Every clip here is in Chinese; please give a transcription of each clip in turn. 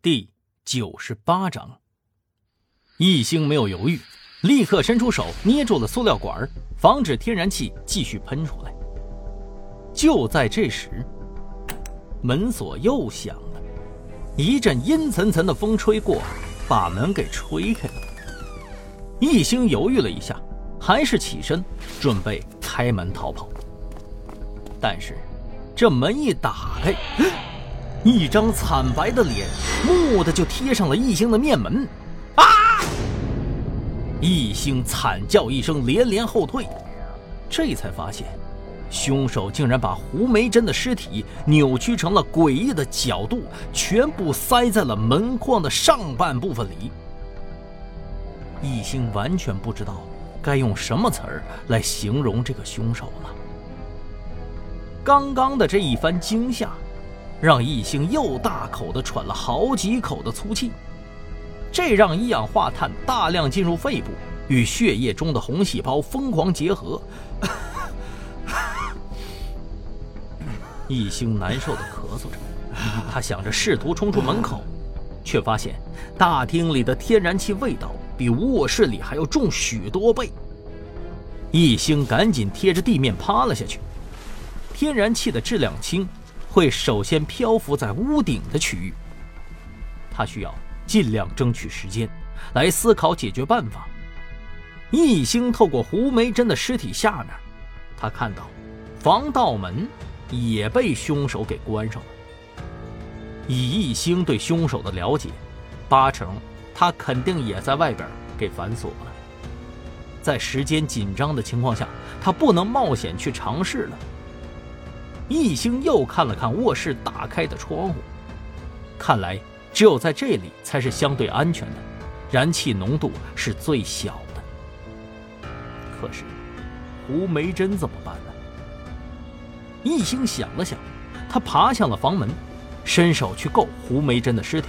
第九十八章，易星没有犹豫，立刻伸出手捏住了塑料管，防止天然气继续喷出来。就在这时，门锁又响了，一阵阴沉沉的风吹过，把门给吹开了。易星犹豫了一下，还是起身准备开门逃跑。但是，这门一打开。一张惨白的脸，蓦地就贴上了易星的面门。啊！易星惨叫一声，连连后退，这才发现，凶手竟然把胡梅珍的尸体扭曲成了诡异的角度，全部塞在了门框的上半部分里。易星完全不知道该用什么词儿来形容这个凶手了。刚刚的这一番惊吓。让易星又大口的喘了好几口的粗气，这让一氧化碳大量进入肺部，与血液中的红细胞疯狂结合。易星难受的咳嗽着，他想着试图冲出门口，却发现大厅里的天然气味道比卧室里还要重许多倍。易星赶紧贴着地面趴了下去，天然气的质量轻。会首先漂浮在屋顶的区域。他需要尽量争取时间，来思考解决办法。一星透过胡梅珍的尸体下面，他看到防盗门也被凶手给关上了。以一星对凶手的了解，八成他肯定也在外边给反锁了。在时间紧张的情况下，他不能冒险去尝试了。一星又看了看卧室打开的窗户，看来只有在这里才是相对安全的，燃气浓度是最小的。可是，胡梅珍怎么办呢？一星想了想，他爬向了房门，伸手去够胡梅珍的尸体，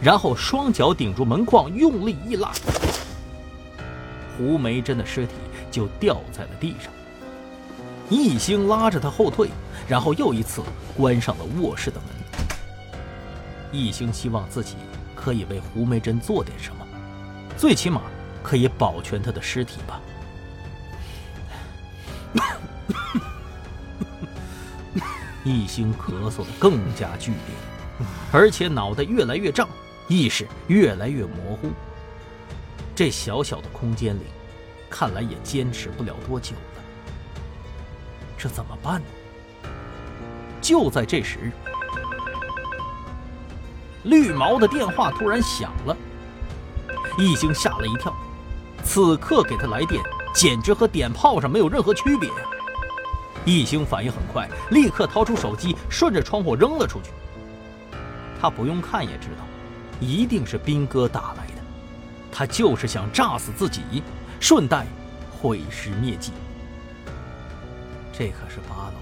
然后双脚顶住门框，用力一拉，胡梅珍的尸体就掉在了地上。一星拉着他后退。然后又一次关上了卧室的门。一星希望自己可以为胡梅珍做点什么，最起码可以保全她的尸体吧。一星咳嗽的更加剧烈，而且脑袋越来越胀，意识越来越模糊。这小小的空间里，看来也坚持不了多久。这怎么办呢？就在这时，绿毛的电话突然响了，易星吓了一跳。此刻给他来电，简直和点炮上没有任何区别。易星反应很快，立刻掏出手机，顺着窗户扔了出去。他不用看也知道，一定是兵哥打来的。他就是想炸死自己，顺带毁尸灭迹。这可是八楼。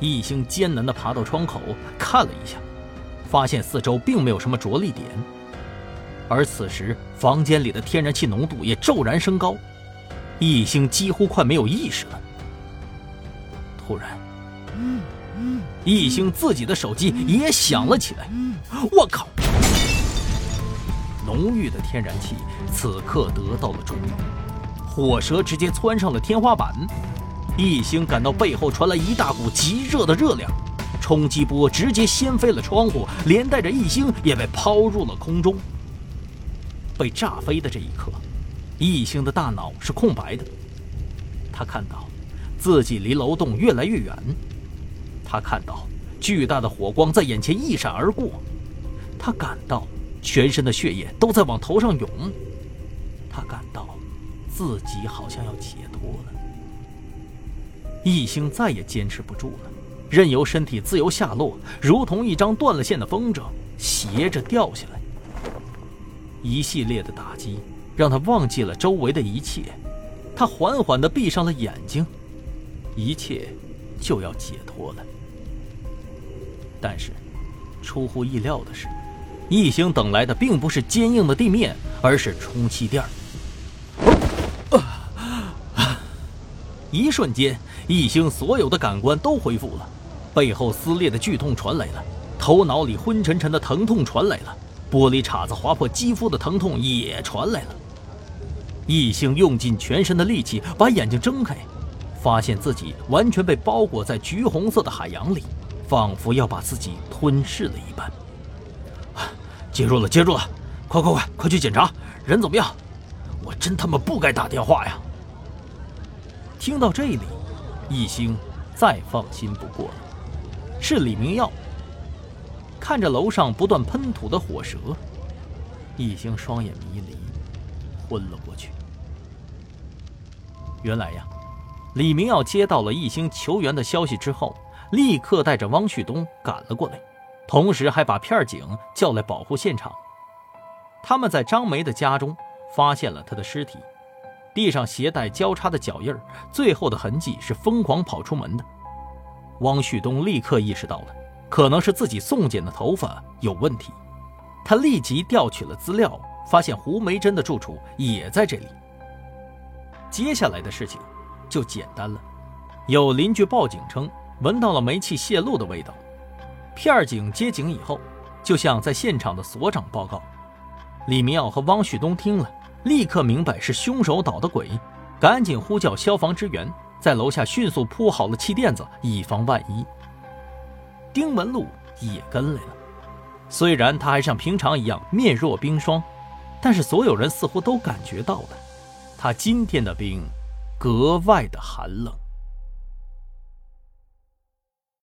易星艰难地爬到窗口，看了一下，发现四周并没有什么着力点。而此时，房间里的天然气浓度也骤然升高，易星几乎快没有意识了。突然，易星自己的手机也响了起来。我靠！浓郁的天然气此刻得到了注意，火舌直接窜上了天花板。易星感到背后传来一大股极热的热量，冲击波直接掀飞了窗户，连带着易星也被抛入了空中。被炸飞的这一刻，易星的大脑是空白的。他看到自己离楼栋越来越远，他看到巨大的火光在眼前一闪而过，他感到全身的血液都在往头上涌，他感到自己好像要解脱了。易星再也坚持不住了，任由身体自由下落，如同一张断了线的风筝，斜着掉下来。一系列的打击让他忘记了周围的一切，他缓缓地闭上了眼睛，一切就要解脱了。但是，出乎意料的是，易星等来的并不是坚硬的地面，而是充气垫儿一瞬间。异星所有的感官都恢复了，背后撕裂的剧痛传来了，头脑里昏沉沉的疼痛传来了，玻璃碴子划破肌肤的疼痛也传来了。异星用尽全身的力气把眼睛睁开，发现自己完全被包裹在橘红色的海洋里，仿佛要把自己吞噬了一般。接住了，接住了！快快快，快去检查，人怎么样？我真他妈不该打电话呀！听到这里，一星再放心不过了。是李明耀。看着楼上不断喷吐的火舌，一星双眼迷离，昏了过去。原来呀，李明耀接到了一星求援的消息之后，立刻带着汪旭东赶了过来，同时还把片警叫来保护现场。他们在张梅的家中发现了他的尸体，地上鞋带交叉的脚印最后的痕迹是疯狂跑出门的。汪旭东立刻意识到了，可能是自己送检的头发有问题，他立即调取了资料，发现胡梅珍的住处也在这里。接下来的事情就简单了，有邻居报警称闻到了煤气泄漏的味道，片警接警以后，就向在现场的所长报告。李明耀和汪旭东听了，立刻明白是凶手捣的鬼，赶紧呼叫消防支援。在楼下迅速铺好了气垫子，以防万一。丁文璐也跟来了，虽然他还像平常一样面若冰霜，但是所有人似乎都感觉到了，他今天的冰格外的寒冷。